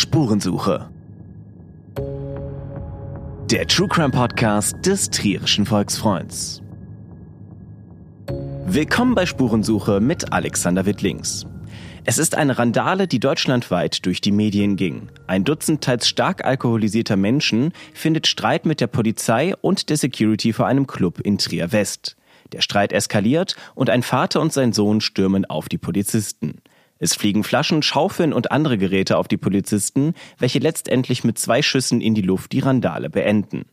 Spurensuche. Der True Crime Podcast des Trierischen Volksfreunds. Willkommen bei Spurensuche mit Alexander Wittlings. Es ist eine Randale, die deutschlandweit durch die Medien ging. Ein Dutzend teils stark alkoholisierter Menschen findet Streit mit der Polizei und der Security vor einem Club in Trier West. Der Streit eskaliert und ein Vater und sein Sohn stürmen auf die Polizisten. Es fliegen Flaschen, Schaufeln und andere Geräte auf die Polizisten, welche letztendlich mit zwei Schüssen in die Luft die Randale beenden.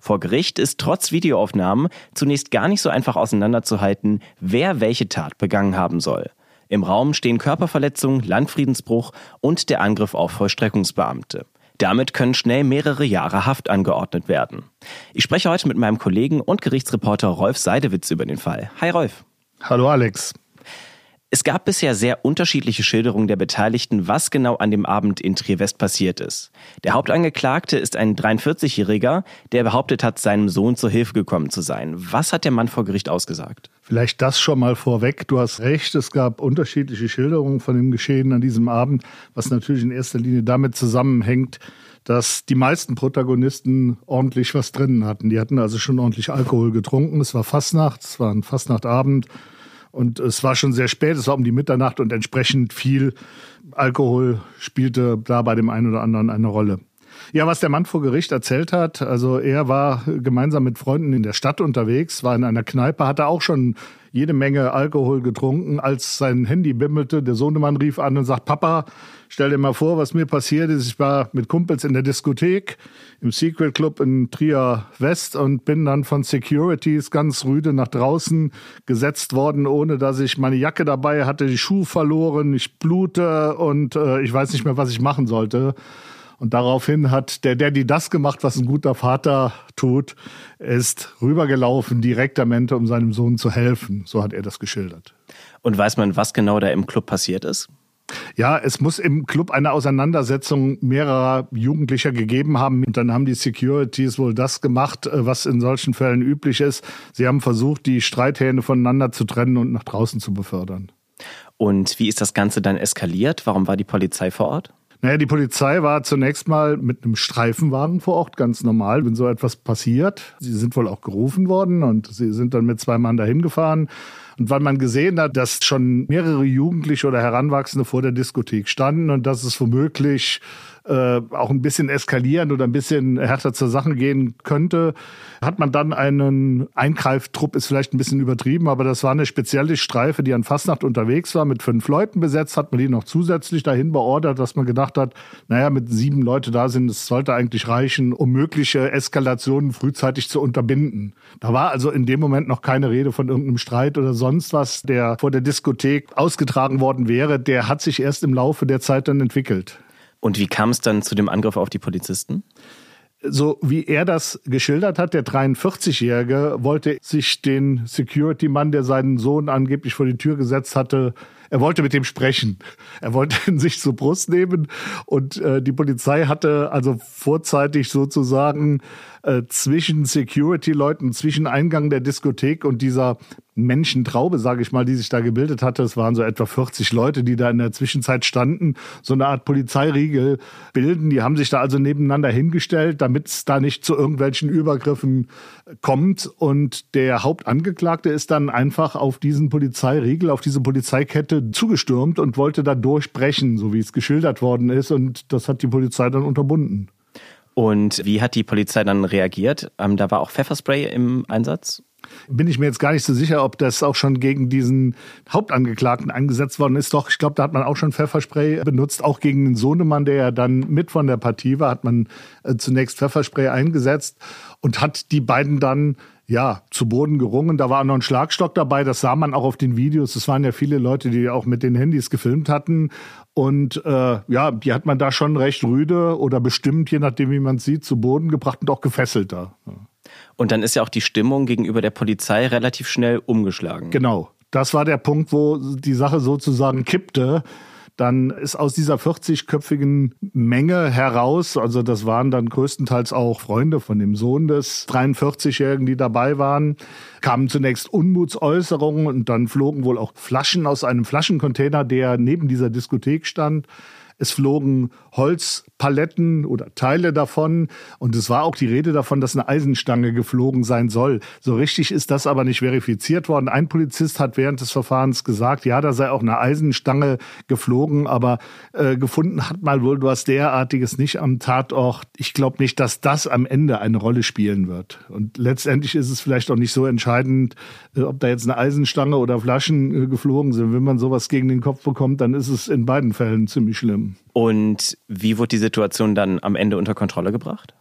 Vor Gericht ist trotz Videoaufnahmen zunächst gar nicht so einfach auseinanderzuhalten, wer welche Tat begangen haben soll. Im Raum stehen Körperverletzung, Landfriedensbruch und der Angriff auf Vollstreckungsbeamte. Damit können schnell mehrere Jahre Haft angeordnet werden. Ich spreche heute mit meinem Kollegen und Gerichtsreporter Rolf Seidewitz über den Fall. Hi Rolf. Hallo Alex. Es gab bisher sehr unterschiedliche Schilderungen der Beteiligten, was genau an dem Abend in Trier-West passiert ist. Der Hauptangeklagte ist ein 43-Jähriger, der behauptet hat, seinem Sohn zur Hilfe gekommen zu sein. Was hat der Mann vor Gericht ausgesagt? Vielleicht das schon mal vorweg. Du hast recht, es gab unterschiedliche Schilderungen von dem Geschehen an diesem Abend, was natürlich in erster Linie damit zusammenhängt, dass die meisten Protagonisten ordentlich was drinnen hatten. Die hatten also schon ordentlich Alkohol getrunken. Es war Fastnacht, es war ein Fastnachtabend. Und es war schon sehr spät, es war um die Mitternacht und entsprechend viel Alkohol spielte da bei dem einen oder anderen eine Rolle. Ja, was der Mann vor Gericht erzählt hat, also er war gemeinsam mit Freunden in der Stadt unterwegs, war in einer Kneipe, hatte auch schon jede Menge Alkohol getrunken, als sein Handy bimmelte. Der Sohnemann rief an und sagt, Papa, stell dir mal vor, was mir passiert ist. Ich war mit Kumpels in der Diskothek im Secret Club in Trier West und bin dann von Securities ganz rüde nach draußen gesetzt worden, ohne dass ich meine Jacke dabei hatte, die Schuhe verloren, ich blute und äh, ich weiß nicht mehr, was ich machen sollte. Und daraufhin hat der Daddy das gemacht, was ein guter Vater tut. Ist rübergelaufen direktamente, um seinem Sohn zu helfen. So hat er das geschildert. Und weiß man, was genau da im Club passiert ist? Ja, es muss im Club eine Auseinandersetzung mehrerer Jugendlicher gegeben haben. Und dann haben die Securities wohl das gemacht, äh, was in solchen Fällen üblich ist. Sie haben versucht, die Streithähne voneinander zu trennen und nach draußen zu befördern. Und wie ist das Ganze dann eskaliert? Warum war die Polizei vor Ort? Naja, die Polizei war zunächst mal mit einem Streifenwagen vor Ort, ganz normal, wenn so etwas passiert. Sie sind wohl auch gerufen worden und sie sind dann mit zwei Mann dahin gefahren. Und weil man gesehen hat, dass schon mehrere Jugendliche oder Heranwachsende vor der Diskothek standen und dass es womöglich äh, auch ein bisschen eskalieren oder ein bisschen härter zur Sache gehen könnte, hat man dann einen Eingreiftrupp, ist vielleicht ein bisschen übertrieben, aber das war eine spezielle Streife, die an Fastnacht unterwegs war, mit fünf Leuten besetzt, hat man die noch zusätzlich dahin beordert, dass man gedacht hat, naja, mit sieben Leute da sind, es sollte eigentlich reichen, um mögliche Eskalationen frühzeitig zu unterbinden. Da war also in dem Moment noch keine Rede von irgendeinem Streit oder sonst was, der vor der Diskothek ausgetragen worden wäre. Der hat sich erst im Laufe der Zeit dann entwickelt. Und wie kam es dann zu dem Angriff auf die Polizisten? so wie er das geschildert hat, der 43-Jährige wollte sich den Security-Mann, der seinen Sohn angeblich vor die Tür gesetzt hatte, er wollte mit dem sprechen. Er wollte ihn sich zur Brust nehmen und äh, die Polizei hatte also vorzeitig sozusagen äh, zwischen Security-Leuten, zwischen Eingang der Diskothek und dieser Menschentraube, sage ich mal, die sich da gebildet hatte. Es waren so etwa 40 Leute, die da in der Zwischenzeit standen, so eine Art Polizeiriegel bilden. Die haben sich da also nebeneinander hingestellt, damit es da nicht zu irgendwelchen Übergriffen kommt. Und der Hauptangeklagte ist dann einfach auf diesen Polizeiriegel, auf diese Polizeikette zugestürmt und wollte da durchbrechen, so wie es geschildert worden ist. Und das hat die Polizei dann unterbunden. Und wie hat die Polizei dann reagiert? Ähm, da war auch Pfefferspray im Einsatz? Bin ich mir jetzt gar nicht so sicher, ob das auch schon gegen diesen Hauptangeklagten eingesetzt worden ist. Doch, ich glaube, da hat man auch schon Pfefferspray benutzt. Auch gegen den Sohnemann, der ja dann mit von der Partie war, hat man äh, zunächst Pfefferspray eingesetzt und hat die beiden dann ja, zu Boden gerungen. Da war noch ein Schlagstock dabei, das sah man auch auf den Videos. Es waren ja viele Leute, die auch mit den Handys gefilmt hatten. Und äh, ja, die hat man da schon recht rüde oder bestimmt, je nachdem, wie man sieht, zu Boden gebracht und auch gefesselt da. Und dann ist ja auch die Stimmung gegenüber der Polizei relativ schnell umgeschlagen. Genau. Das war der Punkt, wo die Sache sozusagen kippte dann ist aus dieser 40-köpfigen Menge heraus, also das waren dann größtenteils auch Freunde von dem Sohn des 43-Jährigen, die dabei waren, kamen zunächst Unmutsäußerungen und dann flogen wohl auch Flaschen aus einem Flaschencontainer, der neben dieser Diskothek stand. Es flogen Holzpaletten oder Teile davon. Und es war auch die Rede davon, dass eine Eisenstange geflogen sein soll. So richtig ist das aber nicht verifiziert worden. Ein Polizist hat während des Verfahrens gesagt, ja, da sei auch eine Eisenstange geflogen, aber äh, gefunden hat mal wohl was derartiges nicht am Tatort. Ich glaube nicht, dass das am Ende eine Rolle spielen wird. Und letztendlich ist es vielleicht auch nicht so entscheidend, äh, ob da jetzt eine Eisenstange oder Flaschen äh, geflogen sind. Wenn man sowas gegen den Kopf bekommt, dann ist es in beiden Fällen ziemlich schlimm. Und wie wurde die Situation dann am Ende unter Kontrolle gebracht?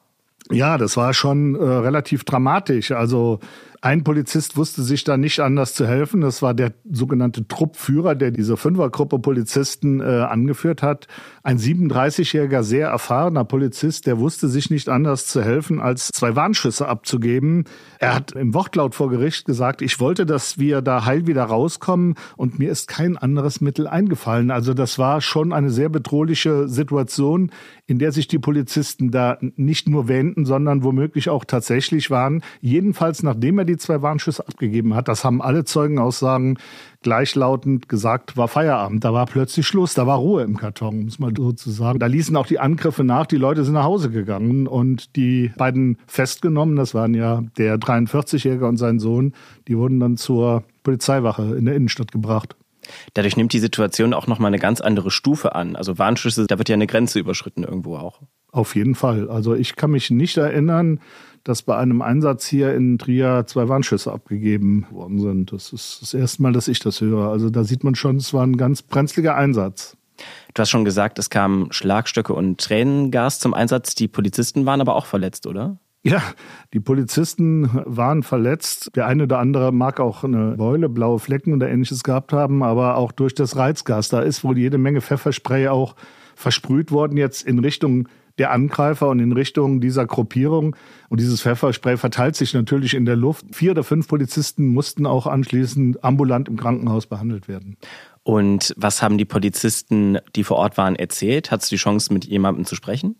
Ja, das war schon äh, relativ dramatisch. Also ein Polizist wusste sich da nicht anders zu helfen. Das war der sogenannte Truppführer, der diese Fünfergruppe Polizisten äh, angeführt hat. Ein 37-jähriger, sehr erfahrener Polizist, der wusste sich nicht anders zu helfen, als zwei Warnschüsse abzugeben. Er hat im Wortlaut vor Gericht gesagt, ich wollte, dass wir da heil wieder rauskommen und mir ist kein anderes Mittel eingefallen. Also das war schon eine sehr bedrohliche Situation, in der sich die Polizisten da nicht nur wähnten, sondern womöglich auch tatsächlich waren. Jedenfalls, nachdem er die zwei Warnschüsse abgegeben hat, das haben alle Zeugenaussagen gleichlautend gesagt, war Feierabend. Da war plötzlich Schluss, da war Ruhe im Karton, muss man so zu sagen. Da ließen auch die Angriffe nach, die Leute sind nach Hause gegangen und die beiden festgenommen, das waren ja der 43-Jährige und sein Sohn, die wurden dann zur Polizeiwache in der Innenstadt gebracht. Dadurch nimmt die Situation auch nochmal eine ganz andere Stufe an. Also Warnschüsse, da wird ja eine Grenze überschritten irgendwo auch. Auf jeden Fall. Also ich kann mich nicht erinnern, dass bei einem Einsatz hier in Trier zwei Warnschüsse abgegeben worden sind. Das ist das erste Mal, dass ich das höre. Also da sieht man schon, es war ein ganz brenzliger Einsatz. Du hast schon gesagt, es kamen Schlagstöcke und Tränengas zum Einsatz. Die Polizisten waren aber auch verletzt, oder? Ja, die Polizisten waren verletzt. Der eine oder andere mag auch eine Beule, blaue Flecken oder ähnliches gehabt haben, aber auch durch das Reizgas. Da ist wohl jede Menge Pfefferspray auch versprüht worden jetzt in Richtung der Angreifer und in Richtung dieser Gruppierung. Und dieses Pfefferspray verteilt sich natürlich in der Luft. Vier oder fünf Polizisten mussten auch anschließend ambulant im Krankenhaus behandelt werden. Und was haben die Polizisten, die vor Ort waren, erzählt? Hattest du die Chance, mit jemandem zu sprechen?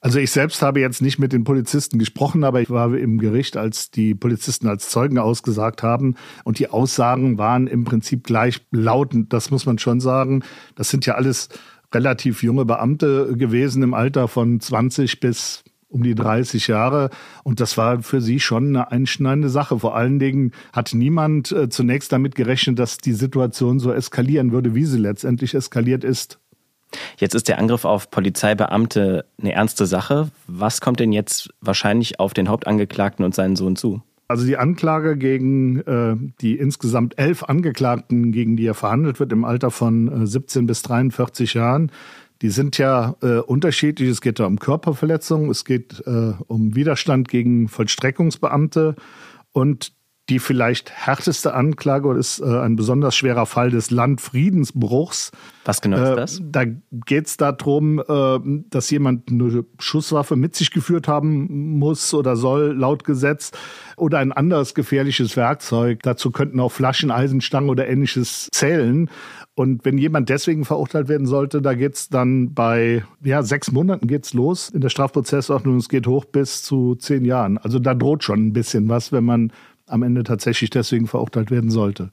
Also ich selbst habe jetzt nicht mit den Polizisten gesprochen, aber ich war im Gericht, als die Polizisten als Zeugen ausgesagt haben. Und die Aussagen waren im Prinzip gleichlautend. Das muss man schon sagen. Das sind ja alles relativ junge Beamte gewesen im Alter von 20 bis um die 30 Jahre. Und das war für sie schon eine einschneidende Sache. Vor allen Dingen hat niemand äh, zunächst damit gerechnet, dass die Situation so eskalieren würde, wie sie letztendlich eskaliert ist. Jetzt ist der Angriff auf Polizeibeamte eine ernste Sache. Was kommt denn jetzt wahrscheinlich auf den Hauptangeklagten und seinen Sohn zu? Also die Anklage gegen äh, die insgesamt elf Angeklagten, gegen die er verhandelt wird im Alter von äh, 17 bis 43 Jahren, die sind ja äh, unterschiedlich. Es geht da um Körperverletzungen, es geht äh, um Widerstand gegen Vollstreckungsbeamte und die vielleicht härteste Anklage ist äh, ein besonders schwerer Fall des Landfriedensbruchs. Was genau ist äh, das? Da geht es darum, äh, dass jemand eine Schusswaffe mit sich geführt haben muss oder soll, laut Gesetz, oder ein anderes gefährliches Werkzeug. Dazu könnten auch Flaschen, Eisenstangen oder ähnliches zählen. Und wenn jemand deswegen verurteilt werden sollte, da geht's dann bei ja, sechs Monaten geht's los in der Strafprozessordnung. Es geht hoch bis zu zehn Jahren. Also da droht schon ein bisschen was, wenn man am Ende tatsächlich deswegen verurteilt werden sollte.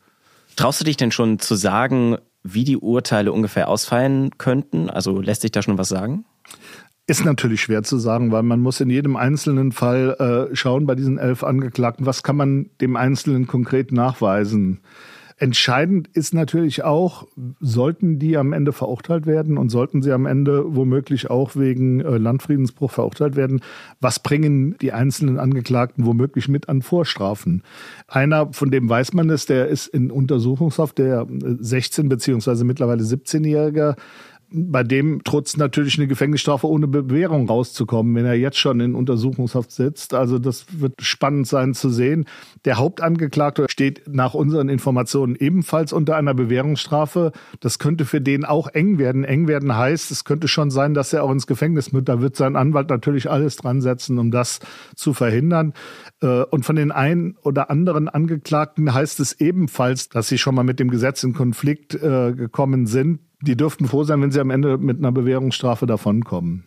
Traust du dich denn schon zu sagen, wie die Urteile ungefähr ausfallen könnten? Also lässt sich da schon was sagen? Ist natürlich schwer zu sagen, weil man muss in jedem einzelnen Fall äh, schauen bei diesen elf Angeklagten, was kann man dem Einzelnen konkret nachweisen. Entscheidend ist natürlich auch, sollten die am Ende verurteilt werden und sollten sie am Ende womöglich auch wegen äh, Landfriedensbruch verurteilt werden, was bringen die einzelnen Angeklagten womöglich mit an Vorstrafen? Einer, von dem weiß man es, der ist in Untersuchungshaft, der 16 äh, beziehungsweise mittlerweile 17-Jähriger, bei dem trotz natürlich eine Gefängnisstrafe ohne Bewährung rauszukommen, wenn er jetzt schon in Untersuchungshaft sitzt. Also das wird spannend sein zu sehen. Der Hauptangeklagte steht nach unseren Informationen ebenfalls unter einer Bewährungsstrafe. Das könnte für den auch eng werden. Eng werden heißt, es könnte schon sein, dass er auch ins Gefängnis mit. Da wird sein Anwalt natürlich alles dran setzen, um das zu verhindern. Äh, und von den einen oder anderen Angeklagten heißt es ebenfalls, dass sie schon mal mit dem Gesetz in Konflikt äh, gekommen sind die dürften froh sein, wenn sie am Ende mit einer Bewährungsstrafe davonkommen.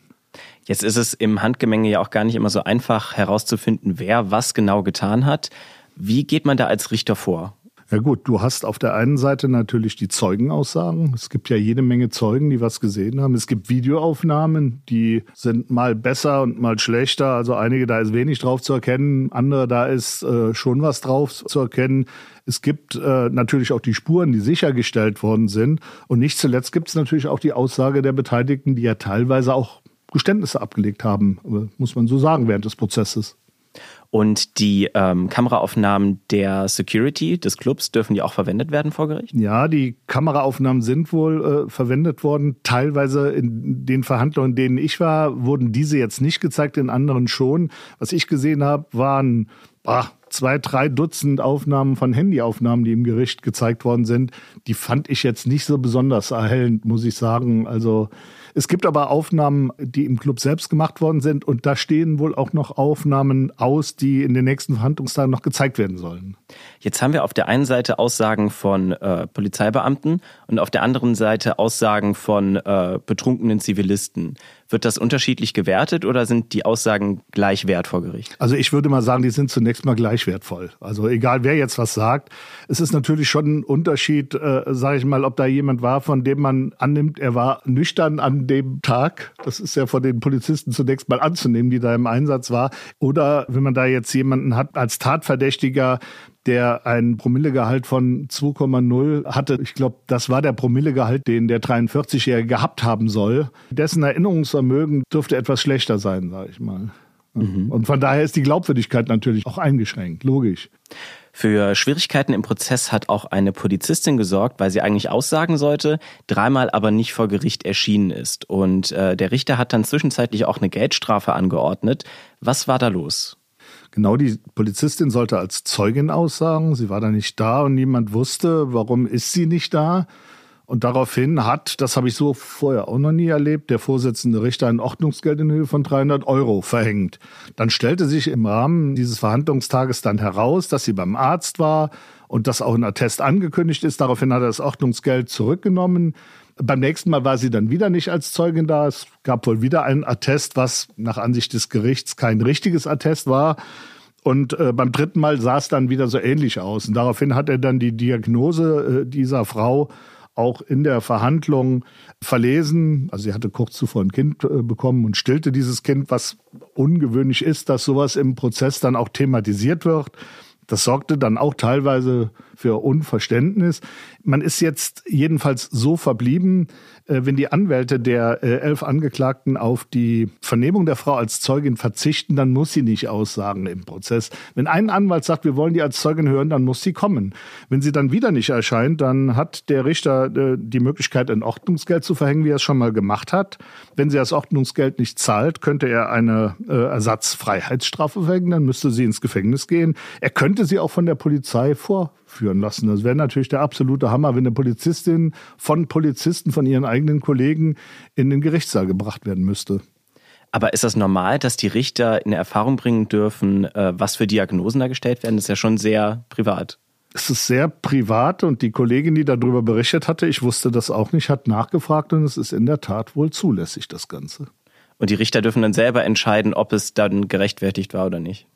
Jetzt ist es im Handgemenge ja auch gar nicht immer so einfach herauszufinden, wer was genau getan hat. Wie geht man da als Richter vor? Ja gut, du hast auf der einen Seite natürlich die Zeugenaussagen. Es gibt ja jede Menge Zeugen, die was gesehen haben. Es gibt Videoaufnahmen, die sind mal besser und mal schlechter. Also einige, da ist wenig drauf zu erkennen, andere, da ist äh, schon was drauf zu erkennen. Es gibt äh, natürlich auch die Spuren, die sichergestellt worden sind. Und nicht zuletzt gibt es natürlich auch die Aussage der Beteiligten, die ja teilweise auch Geständnisse abgelegt haben, äh, muss man so sagen, während des Prozesses. Und die ähm, Kameraaufnahmen der Security des Clubs dürfen die auch verwendet werden vor Gericht? Ja, die Kameraaufnahmen sind wohl äh, verwendet worden. Teilweise in den Verhandlungen, in denen ich war, wurden diese jetzt nicht gezeigt, in anderen schon. Was ich gesehen habe, waren ach, zwei, drei Dutzend Aufnahmen von Handyaufnahmen, die im Gericht gezeigt worden sind. Die fand ich jetzt nicht so besonders erhellend, muss ich sagen. Also es gibt aber Aufnahmen, die im Club selbst gemacht worden sind und da stehen wohl auch noch Aufnahmen aus, die in den nächsten Verhandlungstagen noch gezeigt werden sollen. Jetzt haben wir auf der einen Seite Aussagen von äh, Polizeibeamten und auf der anderen Seite Aussagen von äh, betrunkenen Zivilisten. Wird das unterschiedlich gewertet oder sind die Aussagen gleich wert vor Gericht? Also ich würde mal sagen, die sind zunächst mal gleich wertvoll. Also egal wer jetzt was sagt, es ist natürlich schon ein Unterschied, äh, sage ich mal, ob da jemand war, von dem man annimmt, er war nüchtern an dem Tag. Das ist ja von den Polizisten zunächst mal anzunehmen, die da im Einsatz war. Oder wenn man da jetzt jemanden hat als Tatverdächtiger, der ein Promillegehalt von 2,0 hatte. Ich glaube, das war der Promillegehalt, den der 43-Jährige gehabt haben soll. Dessen Erinnerungsvermögen dürfte etwas schlechter sein, sage ich mal. Mhm. Und von daher ist die Glaubwürdigkeit natürlich auch eingeschränkt, logisch. Für Schwierigkeiten im Prozess hat auch eine Polizistin gesorgt, weil sie eigentlich aussagen sollte, dreimal aber nicht vor Gericht erschienen ist. Und äh, der Richter hat dann zwischenzeitlich auch eine Geldstrafe angeordnet. Was war da los? Genau, die Polizistin sollte als Zeugin aussagen. Sie war da nicht da und niemand wusste, warum ist sie nicht da. Und daraufhin hat, das habe ich so vorher auch noch nie erlebt, der Vorsitzende Richter ein Ordnungsgeld in Höhe von 300 Euro verhängt. Dann stellte sich im Rahmen dieses Verhandlungstages dann heraus, dass sie beim Arzt war und dass auch ein Attest angekündigt ist. Daraufhin hat er das Ordnungsgeld zurückgenommen. Beim nächsten Mal war sie dann wieder nicht als Zeugin da. Es gab wohl wieder ein Attest, was nach Ansicht des Gerichts kein richtiges Attest war. Und äh, beim dritten Mal sah es dann wieder so ähnlich aus. Und daraufhin hat er dann die Diagnose äh, dieser Frau auch in der Verhandlung verlesen. Also sie hatte kurz zuvor ein Kind äh, bekommen und stillte dieses Kind, was ungewöhnlich ist, dass sowas im Prozess dann auch thematisiert wird. Das sorgte dann auch teilweise für Unverständnis. Man ist jetzt jedenfalls so verblieben, äh, wenn die Anwälte der äh, elf Angeklagten auf die Vernehmung der Frau als Zeugin verzichten, dann muss sie nicht aussagen im Prozess. Wenn ein Anwalt sagt, wir wollen die als Zeugin hören, dann muss sie kommen. Wenn sie dann wieder nicht erscheint, dann hat der Richter äh, die Möglichkeit, ein Ordnungsgeld zu verhängen, wie er es schon mal gemacht hat. Wenn sie das Ordnungsgeld nicht zahlt, könnte er eine Ersatzfreiheitsstrafe verhängen, dann müsste sie ins Gefängnis gehen. Er könnte sie auch von der Polizei vor führen lassen. Das wäre natürlich der absolute Hammer, wenn eine Polizistin von Polizisten, von ihren eigenen Kollegen in den Gerichtssaal gebracht werden müsste. Aber ist das normal, dass die Richter in Erfahrung bringen dürfen, äh, was für Diagnosen da gestellt werden? Das ist ja schon sehr privat. Es ist sehr privat und die Kollegin, die darüber berichtet hatte, ich wusste das auch nicht, hat nachgefragt und es ist in der Tat wohl zulässig, das Ganze. Und die Richter dürfen dann selber entscheiden, ob es dann gerechtfertigt war oder nicht.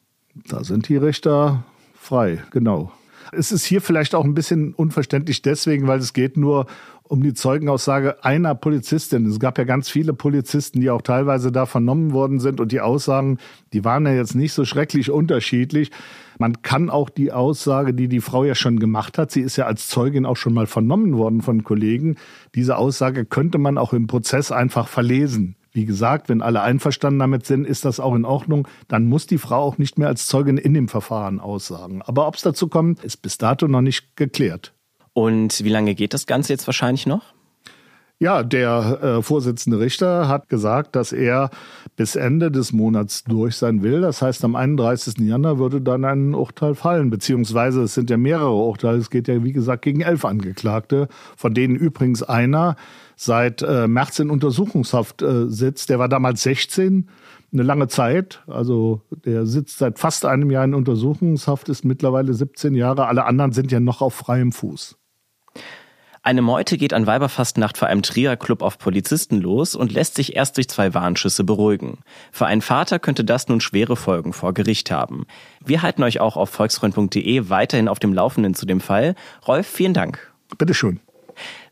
Da sind die Richter frei, genau. Es ist hier vielleicht auch ein bisschen unverständlich deswegen, weil es geht nur um die Zeugenaussage einer Polizistin. Es gab ja ganz viele Polizisten, die auch teilweise da vernommen worden sind und die Aussagen, die waren ja jetzt nicht so schrecklich unterschiedlich. Man kann auch die Aussage, die die Frau ja schon gemacht hat, sie ist ja als Zeugin auch schon mal vernommen worden von Kollegen, diese Aussage könnte man auch im Prozess einfach verlesen. Wie gesagt, wenn alle einverstanden damit sind, ist das auch in Ordnung. Dann muss die Frau auch nicht mehr als Zeugin in dem Verfahren aussagen. Aber ob es dazu kommt, ist bis dato noch nicht geklärt. Und wie lange geht das Ganze jetzt wahrscheinlich noch? Ja, der äh, Vorsitzende Richter hat gesagt, dass er bis Ende des Monats durch sein will. Das heißt, am 31. Januar würde dann ein Urteil fallen, beziehungsweise es sind ja mehrere Urteile. Es geht ja, wie gesagt, gegen elf Angeklagte, von denen übrigens einer seit äh, März in Untersuchungshaft äh, sitzt. Der war damals 16, eine lange Zeit. Also der sitzt seit fast einem Jahr in Untersuchungshaft, ist mittlerweile 17 Jahre. Alle anderen sind ja noch auf freiem Fuß. Eine Meute geht an Weiberfastnacht vor einem Trier-Club auf Polizisten los und lässt sich erst durch zwei Warnschüsse beruhigen. Für einen Vater könnte das nun schwere Folgen vor Gericht haben. Wir halten euch auch auf volksfreund.de weiterhin auf dem Laufenden zu dem Fall. Rolf, vielen Dank. Bitteschön.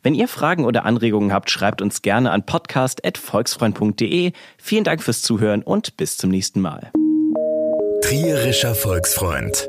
Wenn ihr Fragen oder Anregungen habt, schreibt uns gerne an podcast.volksfreund.de. Vielen Dank fürs Zuhören und bis zum nächsten Mal. Trierischer Volksfreund.